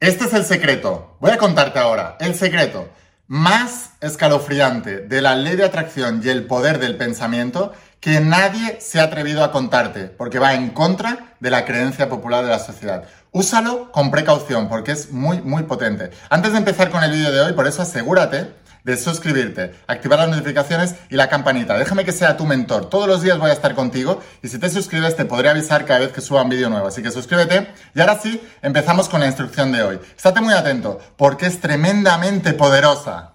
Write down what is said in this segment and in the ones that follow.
Este es el secreto. Voy a contarte ahora. El secreto más escalofriante de la ley de atracción y el poder del pensamiento que nadie se ha atrevido a contarte, porque va en contra de la creencia popular de la sociedad. Úsalo con precaución, porque es muy, muy potente. Antes de empezar con el vídeo de hoy, por eso asegúrate suscribirte, activar las notificaciones y la campanita. Déjame que sea tu mentor. Todos los días voy a estar contigo y si te suscribes te podré avisar cada vez que suba un vídeo nuevo. Así que suscríbete y ahora sí, empezamos con la instrucción de hoy. Estate muy atento porque es tremendamente poderosa.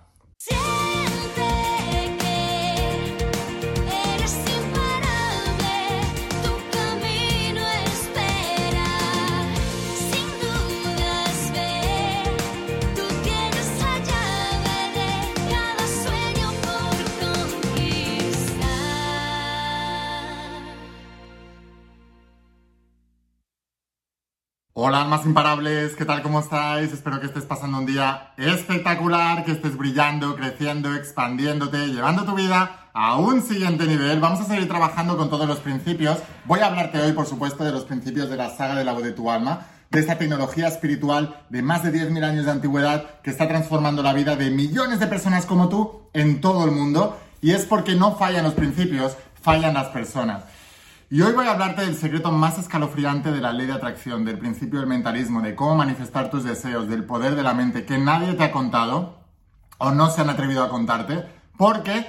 Almas imparables, ¿qué tal? ¿Cómo estáis? Espero que estés pasando un día espectacular, que estés brillando, creciendo, expandiéndote, llevando tu vida a un siguiente nivel. Vamos a seguir trabajando con todos los principios. Voy a hablarte hoy, por supuesto, de los principios de la saga de la voz de tu alma, de esta tecnología espiritual de más de 10.000 años de antigüedad que está transformando la vida de millones de personas como tú en todo el mundo. Y es porque no fallan los principios, fallan las personas. Y hoy voy a hablarte del secreto más escalofriante de la ley de atracción, del principio del mentalismo, de cómo manifestar tus deseos, del poder de la mente que nadie te ha contado o no se han atrevido a contarte, porque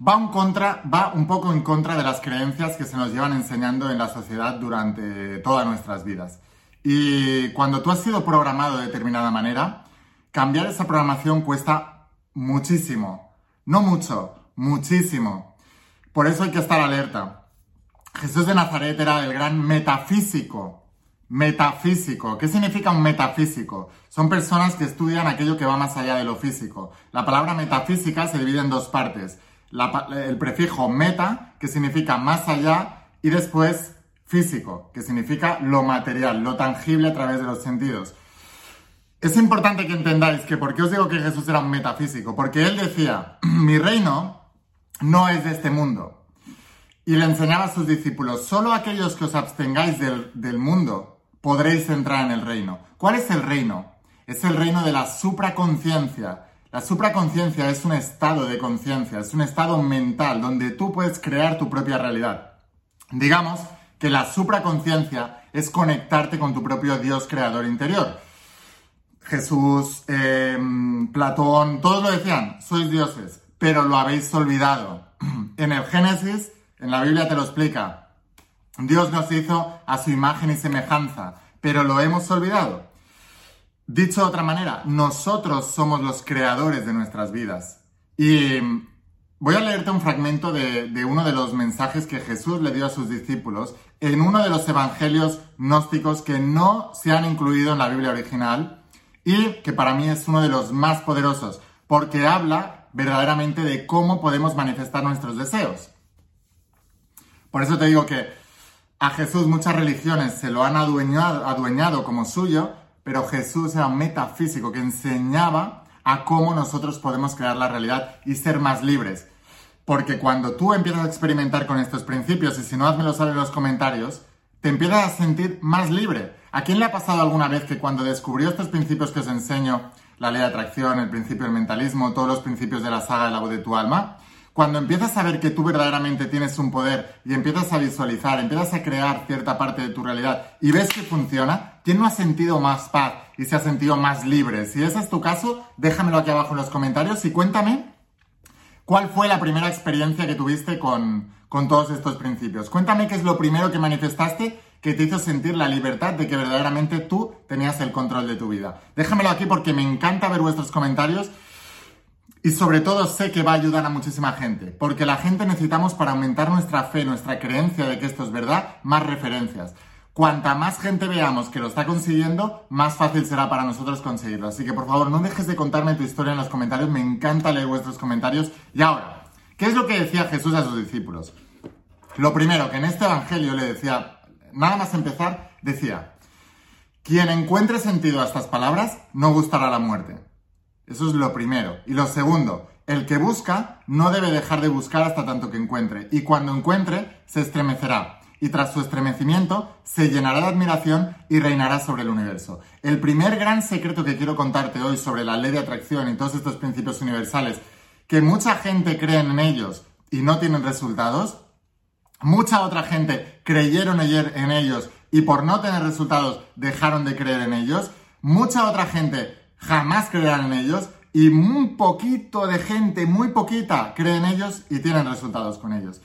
va un, contra, va un poco en contra de las creencias que se nos llevan enseñando en la sociedad durante todas nuestras vidas. Y cuando tú has sido programado de determinada manera, cambiar esa programación cuesta muchísimo. No mucho, muchísimo. Por eso hay que estar alerta. Jesús de Nazaret era el gran metafísico. Metafísico. ¿Qué significa un metafísico? Son personas que estudian aquello que va más allá de lo físico. La palabra metafísica se divide en dos partes. el prefijo meta, que significa más allá, y después físico, que significa lo material, lo tangible a través de los sentidos. Es importante que entendáis que por qué os digo que Jesús era un metafísico, porque él decía, mi reino no es de este mundo y le enseñaba a sus discípulos, solo aquellos que os abstengáis del, mundo podréis entrar en el reino. ¿Cuál es el reino? Es el reino de la supraconciencia. La supraconciencia es un estado de conciencia, es un estado mental donde tú puedes crear tu propia realidad. Digamos que la supraconciencia es conectarte con tu propio Dios creador interior. Jesús, em, Platón, todos lo decían, sois dioses, pero lo habéis olvidado. En el Génesis en la Biblia te lo explica. Dios nos hizo a su imagen y semejanza, pero lo hemos olvidado. Dicho de otra manera, nosotros somos los creadores de nuestras vidas. Y voy a leerte un fragmento de, de, uno de los mensajes que Jesús le dio a sus discípulos en uno de los evangelios gnósticos que no se han incluido en la Biblia original y que para mí es uno de los más poderosos, porque habla verdaderamente de cómo podemos manifestar nuestros deseos. Por eso te digo que a Jesús muchas religiones se lo han adueñado, como suyo, pero Jesús era un metafísico que enseñaba a cómo nosotros podemos crear la realidad y ser más libres. Porque cuando tú empiezas a experimentar con estos principios, y si no, házmelo saber en los comentarios, te empiezas a sentir más libre. ¿A quién le ha pasado alguna vez que cuando descubrió estos principios que os enseño, la ley de atracción, el principio del mentalismo, todos los principios de la saga de la voz de tu alma, cuando empiezas a ver que tú verdaderamente tienes un poder y empiezas a visualizar, empiezas a crear cierta parte de tu realidad y ves que funciona, ¿quién no ha sentido más paz y se ha sentido más libre? Si ese es tu caso, déjamelo aquí abajo en los comentarios y cuéntame cuál fue la primera experiencia que tuviste con, con todos estos principios. Cuéntame qué es lo primero que manifestaste que te hizo sentir la libertad de que verdaderamente tú tenías el control de tu vida. Déjamelo aquí porque me encanta ver vuestros comentarios y sobre todo sé que va a ayudar a muchísima gente, porque la gente necesitamos para aumentar nuestra fe, nuestra creencia de que esto es verdad, más referencias. Cuanta más gente veamos que lo está consiguiendo, más fácil será para nosotros conseguirlo. Así que por favor, no dejes de contarme tu historia en los comentarios, me encanta leer vuestros comentarios. Y ahora, ¿qué es lo que decía Jesús a sus discípulos? Lo primero, que en este Evangelio le decía, nada más empezar, decía, quien encuentre sentido a estas palabras no gustará la muerte. Eso es lo primero. Y lo segundo, el que busca no debe dejar de buscar hasta tanto que encuentre. Y cuando encuentre, se estremecerá. y tras su estremecimiento se llenará de admiración y reinará sobre el universo. El primer gran secreto que quiero contarte hoy sobre la ley de atracción y todos estos principios universales, que mucha gente cree en ellos y no tienen resultados, mucha otra gente creyeron ayer en ellos y por no tener resultados dejaron de creer en ellos, mucha otra gente jamás creerá en ellos y un poquito de gente, muy poquita, cree en ellos y tienen resultados con ellos.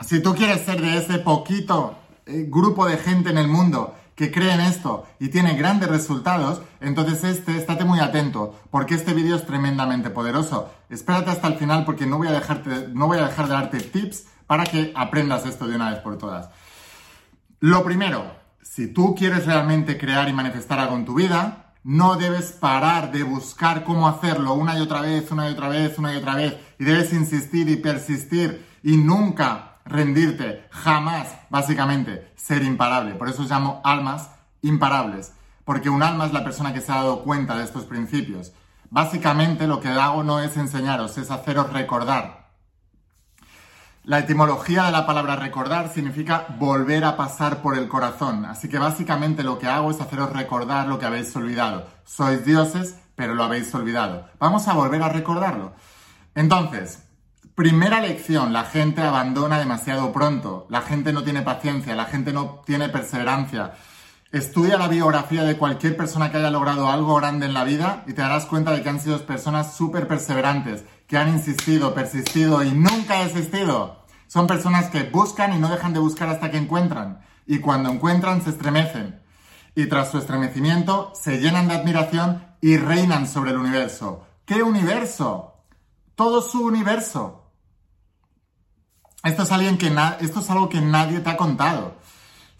Si tú quieres ser de ese poquito eh, grupo de gente en el mundo que cree en esto y tiene grandes resultados, entonces este, estate muy atento, porque este vídeo es tremendamente poderoso. Espérate hasta el final porque no voy a, dejarte, no voy a dejar de darte tips para que aprendas esto de una vez por todas. Lo primero, si tú quieres realmente crear y manifestar algo en tu vida, no debes parar de buscar cómo hacerlo una y otra vez, una y otra vez, una y otra vez. Y debes insistir y persistir y nunca rendirte, jamás, básicamente, ser imparable. Por eso llamo almas imparables. Porque un alma es la persona que se ha dado cuenta de estos principios. Básicamente lo que hago no es enseñaros, es haceros recordar la etimología de la palabra recordar significa volver a pasar por el corazón, así que básicamente lo que hago es haceros recordar lo que habéis olvidado. Sois dioses, pero lo habéis olvidado. Vamos a volver a recordarlo. Entonces, primera lección, la gente abandona demasiado pronto, la gente no tiene paciencia, la gente no tiene perseverancia. Estudia la biografía de cualquier persona que haya logrado algo grande en la vida y te darás cuenta de que han sido personas súper perseverantes, que han insistido, persistido y nunca desistido. Son personas que buscan y no dejan de buscar hasta que encuentran. Y cuando encuentran se estremecen. Y tras su estremecimiento se llenan de admiración y reinan sobre el universo. ¿Qué universo? Todo su universo. Esto es, alguien que esto es algo que nadie te ha contado.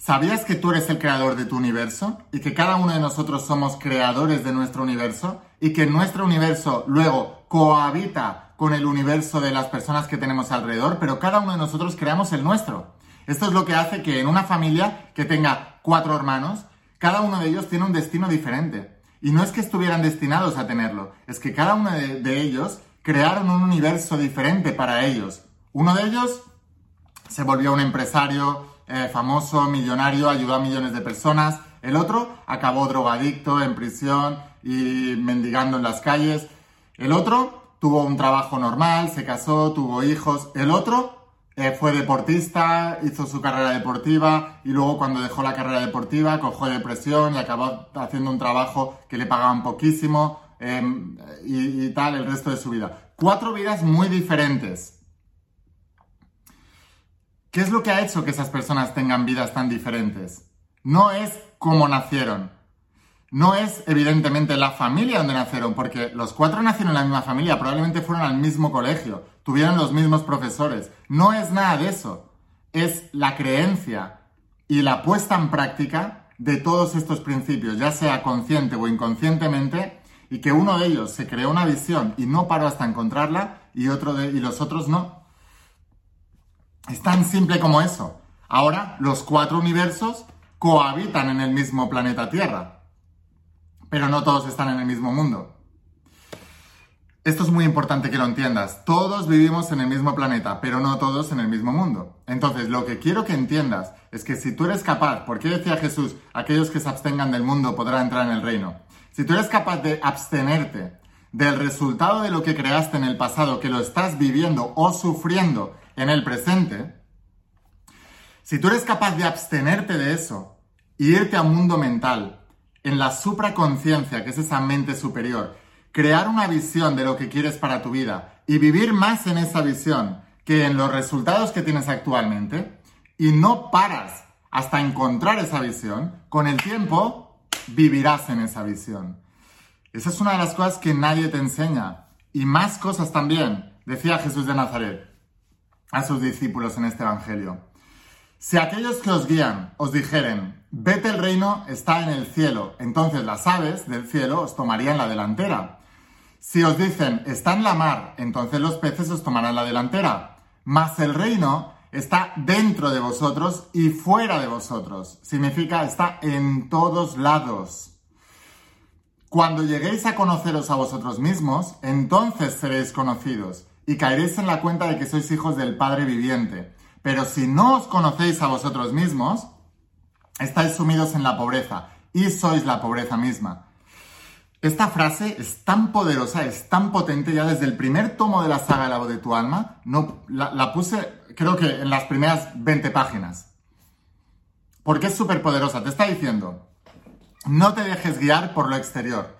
¿Sabías que tú eres el creador de tu universo? Y que cada uno de nosotros somos creadores de nuestro universo? Y que nuestro universo luego cohabita con el universo de las personas que tenemos alrededor, pero cada uno de nosotros creamos el nuestro. Esto es lo que hace que en una familia que tenga cuatro hermanos, cada uno de ellos tiene un destino diferente. Y no es que estuvieran destinados a tenerlo, es que cada uno de, ellos crearon un universo diferente para ellos. Uno de ellos se volvió un empresario eh, famoso, millonario, ayudó a millones de personas. El otro acabó drogadicto, en prisión y mendigando en las calles. El otro tuvo un trabajo normal, se casó, tuvo hijos. El otro eh, fue deportista, hizo su carrera deportiva y luego cuando dejó la carrera deportiva cogió depresión y acabó haciendo un trabajo que le pagaban poquísimo em, y, y tal el resto de su vida. Cuatro vidas muy diferentes. ¿Qué es lo que ha hecho que esas personas tengan vidas tan diferentes? No es cómo nacieron, no es evidentemente la familia donde nacieron, porque los cuatro nacieron en la misma familia, probablemente fueron al mismo colegio, tuvieron los mismos profesores. No es nada de eso. Es la creencia y la puesta en práctica de todos estos principios, ya sea consciente o inconscientemente, y que uno de ellos se creó una visión y no paró hasta encontrarla, y, otro de, y los otros no. Es tan simple como eso. Ahora, los cuatro universos cohabitan en el mismo planeta Tierra pero no todos están en el mismo mundo. Esto es muy importante que lo entiendas. Todos vivimos en el mismo planeta, pero no todos en el mismo mundo. Entonces, lo que quiero que entiendas es que si tú eres capaz, ¿por qué decía Jesús, aquellos que se abstengan del mundo podrán entrar en el reino? Si tú eres capaz de abstenerte del resultado de lo que creaste en el pasado, que lo estás viviendo o sufriendo en el presente, si tú eres capaz de abstenerte de eso y irte a un mundo mental en la supraconciencia, que es esa mente superior, crear una visión de lo que quieres para tu vida y vivir más en esa visión que en los resultados que tienes actualmente, y no paras hasta encontrar esa visión, con el tiempo vivirás en esa visión. Esa es una de las cosas que nadie te enseña. Y más cosas también, decía Jesús de Nazaret a sus discípulos en este Evangelio. Si aquellos que os guían os dijeren, vete el reino está en el cielo, entonces las aves del cielo os tomarían la delantera. Si os dicen, está en la mar, entonces los peces os tomarán la delantera. Mas el reino está dentro de vosotros y fuera de vosotros. Significa, está en todos lados. Cuando lleguéis a conoceros a vosotros mismos, entonces seréis conocidos y caeréis en la cuenta de que sois hijos del Padre viviente Pero si no os conocéis a vosotros mismos, estáis sumidos en la pobreza y sois la pobreza misma. Esta frase es tan poderosa, es tan potente, ya desde el primer tomo de la saga La voz de tu alma, no, la, puse creo que en las primeras 20 páginas. Porque es súper poderosa, te está diciendo, no te dejes guiar por lo exterior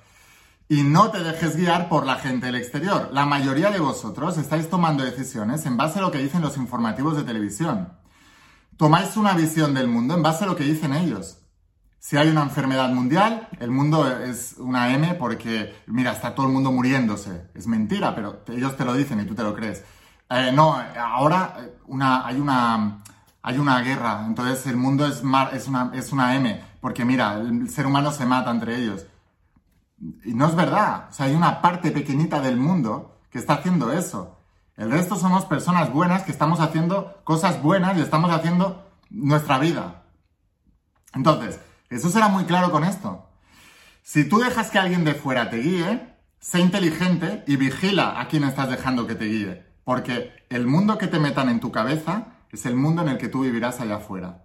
y no te dejes guiar por la gente del exterior. La mayoría de vosotros estáis tomando decisiones en base a lo que dicen los informativos de televisión. Tomáis una visión del mundo en base a lo que dicen ellos. Si hay una enfermedad mundial, el mundo es una M porque, mira, está todo el mundo muriéndose. Es mentira, pero ellos te lo dicen y tú te lo crees. Eh, no, ahora eh, hay, una, hay una guerra, entonces el mundo es, es, una, es una M, porque mira, el ser humano se mata entre ellos. Y no es verdad, o sea, hay una parte pequeñita del mundo que está haciendo eso. El resto somos personas buenas que estamos haciendo cosas buenas y estamos haciendo nuestra vida. Entonces, eso será muy claro con esto. Si tú dejas que alguien de fuera te guíe, sé inteligente y vigila a quien estás dejando que te guíe. Porque el mundo que te metan en tu cabeza es el mundo en el que tú vivirás allá afuera.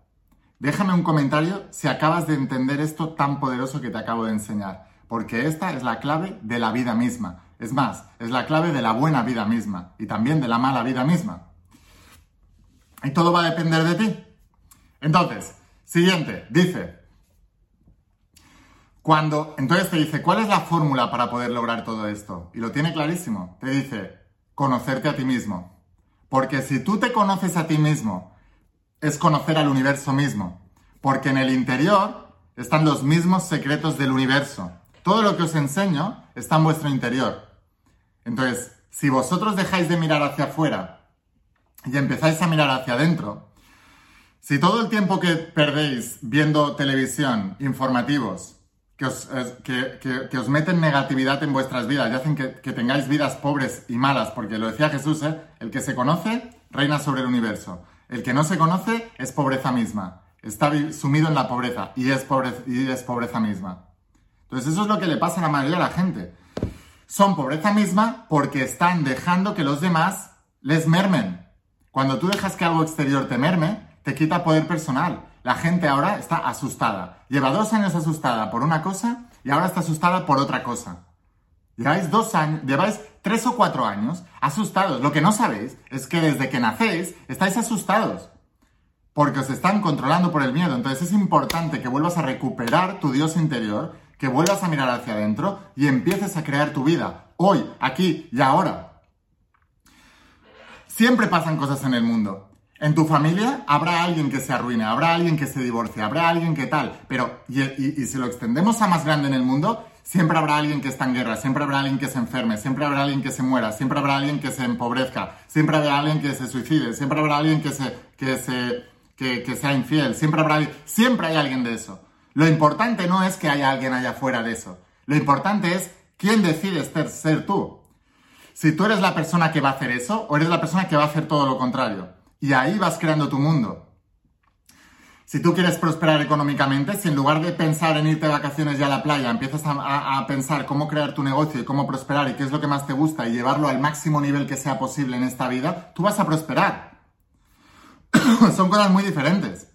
Déjame un comentario si acabas de entender esto tan poderoso que te acabo de enseñar. Porque esta es la clave de la vida misma. Es más, es la clave de la buena vida misma y también de la mala vida misma. Y todo va a depender de ti. Entonces, siguiente, dice, cuando, entonces te dice, ¿cuál es la fórmula para poder lograr todo esto? Y lo tiene clarísimo. Te dice, conocerte a ti mismo. Porque si tú te conoces a ti mismo, es conocer al universo mismo. Porque en el interior están los mismos secretos del universo. Todo lo que os enseño está en vuestro interior. Entonces, si vosotros dejáis de mirar hacia afuera y empezáis a mirar hacia adentro, si todo el tiempo que perdéis viendo televisión, informativos, que os, meten negatividad en vuestras vidas y hacen que, tengáis vidas pobres y malas, porque lo decía Jesús, ¿eh? el que se conoce reina sobre el universo, el que no se conoce es pobreza misma, está sumido en la pobreza y es, y es pobreza misma. Entonces eso es lo que le pasa a la mayoría de la gente. Son pobreza misma porque están dejando que los demás les mermen. Cuando tú dejas que algo exterior te merme, te quita poder personal. La gente ahora está asustada. Lleva dos años asustada por una cosa y ahora está asustada por otra cosa. Lleváis dos años, lleváis tres o cuatro años asustados. Lo que no sabéis es que desde que nacéis estáis asustados. Porque os están controlando por el miedo. Entonces es importante que vuelvas a recuperar tu Dios interior, que vuelvas a mirar hacia adentro y empieces a crear tu vida. Hoy, aquí y ahora. Siempre pasan cosas en el mundo. En tu familia habrá alguien que se arruine, habrá alguien que se divorcie, habrá alguien que tal, pero y, si lo extendemos a más grande en el mundo, siempre habrá alguien que está en guerra, siempre habrá alguien que se enferme, siempre habrá alguien que se muera, siempre habrá alguien que se empobrezca, siempre habrá alguien que se suicide, siempre habrá alguien que se, que se, que, sea infiel, siempre habrá siempre hay alguien de eso. Lo importante no es que haya alguien allá afuera de eso. Lo importante es quién decides ser tú. Si tú eres la persona que va a hacer eso o eres la persona que va a hacer todo lo contrario. Y ahí vas creando tu mundo. Si tú quieres prosperar económicamente, si en lugar de pensar en irte de vacaciones ya a la playa, empiezas a, pensar cómo crear tu negocio y cómo prosperar y qué es lo que más te gusta y llevarlo al máximo nivel que sea posible en esta vida, tú vas a prosperar. Son cosas muy diferentes.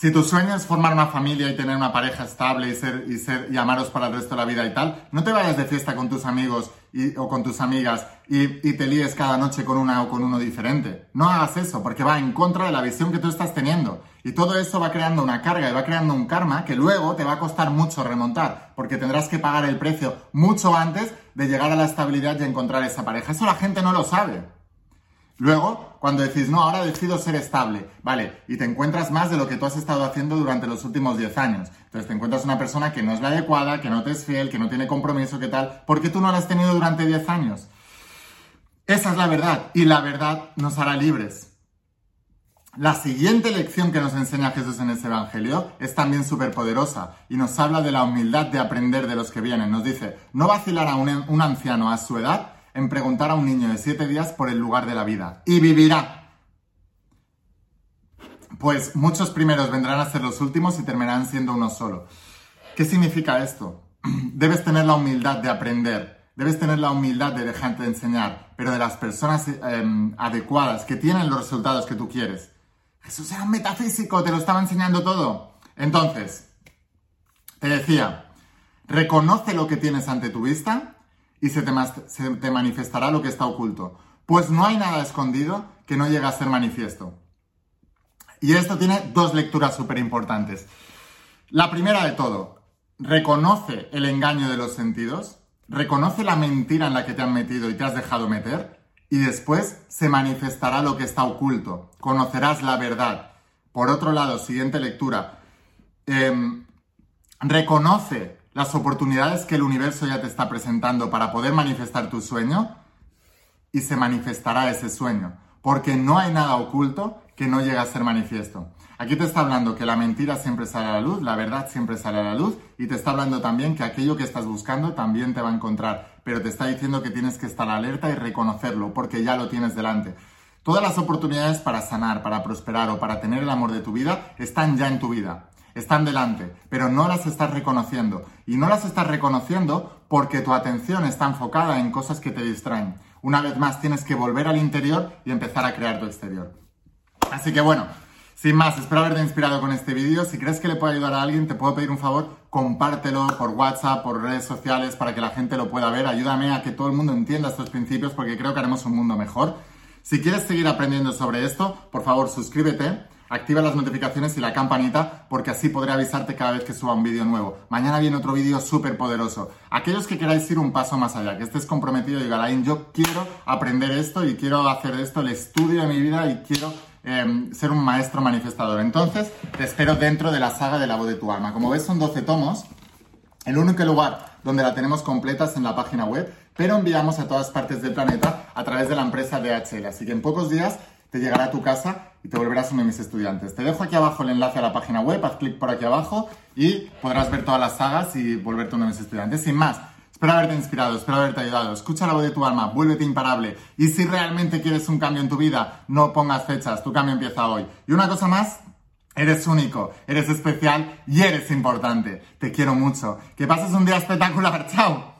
Si tu sueño es formar una familia y tener una pareja estable y ser, y ser y amaros para el resto de la vida y tal, no te vayas de fiesta con tus amigos o con tus amigas y, y, te líes cada noche con una o con uno diferente. No hagas eso porque va en contra de la visión que tú estás teniendo. Y todo eso va creando una carga y va creando un karma que luego te va a costar mucho remontar porque tendrás que pagar el precio mucho antes de llegar a la estabilidad y encontrar esa pareja. Eso la gente no lo sabe. Luego, cuando decís, no, ahora decido ser estable, vale, y te encuentras más de lo que tú has estado haciendo durante los últimos 10 años. Entonces te encuentras una persona que no es la adecuada, que no te es fiel, que no tiene compromiso, ¿qué tal? Porque tú no la has tenido durante 10 años. Esa es la verdad, y la verdad nos hará libres. La siguiente lección que nos enseña Jesús en ese Evangelio es también súper poderosa y nos habla de la humildad de aprender de los que vienen. Nos dice, no vacilar a un anciano a su edad en preguntar a un niño de siete días por el lugar de la vida. Y vivirá. Pues muchos primeros vendrán a ser los últimos y terminarán siendo uno solo. ¿Qué significa esto? Debes tener la humildad de aprender debes tener la humildad de dejarte enseñar, pero de las personas em, adecuadas que tienen los resultados que tú quieres. Jesús era un metafísico, te lo estaba enseñando todo. Entonces, te decía, reconoce lo que tienes ante tu vista y se te, manifestará lo que está oculto. Pues no hay nada escondido que no llegue a ser manifiesto. Y esto tiene dos lecturas súper importantes. La primera de todo, reconoce el engaño de los sentidos, reconoce la mentira en la que te han metido y te has dejado meter, y después se manifestará lo que está oculto, conocerás la verdad. Por otro lado, siguiente lectura, em, reconoce las oportunidades que el universo ya te está presentando para poder manifestar tu sueño y se manifestará ese sueño, porque no hay nada oculto que no llega a ser manifiesto. Aquí te está hablando que la mentira siempre sale a la luz, la verdad siempre sale a la luz y te está hablando también que aquello que estás buscando también te va a encontrar, pero te está diciendo que tienes que estar alerta y reconocerlo porque ya lo tienes delante. Todas las oportunidades para sanar, para prosperar o para tener el amor de tu vida están ya en tu vida, están delante, pero no las estás reconociendo. Y no las estás reconociendo porque tu atención está enfocada en cosas que te distraen. Una vez más tienes que volver al interior y empezar a crear tu exterior. Así que bueno, sin más, espero haberte inspirado con este vídeo. Si crees que le puede ayudar a alguien, te puedo pedir un favor, compártelo por WhatsApp, por redes sociales, para que la gente lo pueda ver. Ayúdame a que todo el mundo entienda estos principios porque creo que haremos un mundo mejor. Si quieres seguir aprendiendo sobre esto, por favor suscríbete, activa las notificaciones y la campanita porque así podré avisarte cada vez que suba un vídeo nuevo. Mañana viene otro vídeo súper poderoso. Aquellos que queráis ir un paso más allá, que estés comprometido y diga, yo quiero aprender esto y quiero hacer esto el estudio de mi vida y quiero Em, ser un maestro manifestador. Entonces, te espero dentro de la saga de la voz de tu alma. Como ves, son 12 tomos. El único lugar donde la tenemos completa es en la página web, pero enviamos a todas partes del planeta a través de la empresa DHL. Así que en pocos días te llegará a tu casa y te volverás uno de mis estudiantes. Te dejo aquí abajo el enlace a la página web, haz clic por aquí abajo y podrás ver todas las sagas y volverte uno de mis estudiantes. Sin más, Espero haberte inspirado, espero haberte ayudado. Escucha la voz de tu alma, vuélvete imparable. Y si realmente quieres un cambio en tu vida, no pongas fechas, tu cambio empieza hoy. Y una cosa más, Eres único, eres especial y eres importante. Te quiero mucho. Que pases un día espectacular. ¡Chao!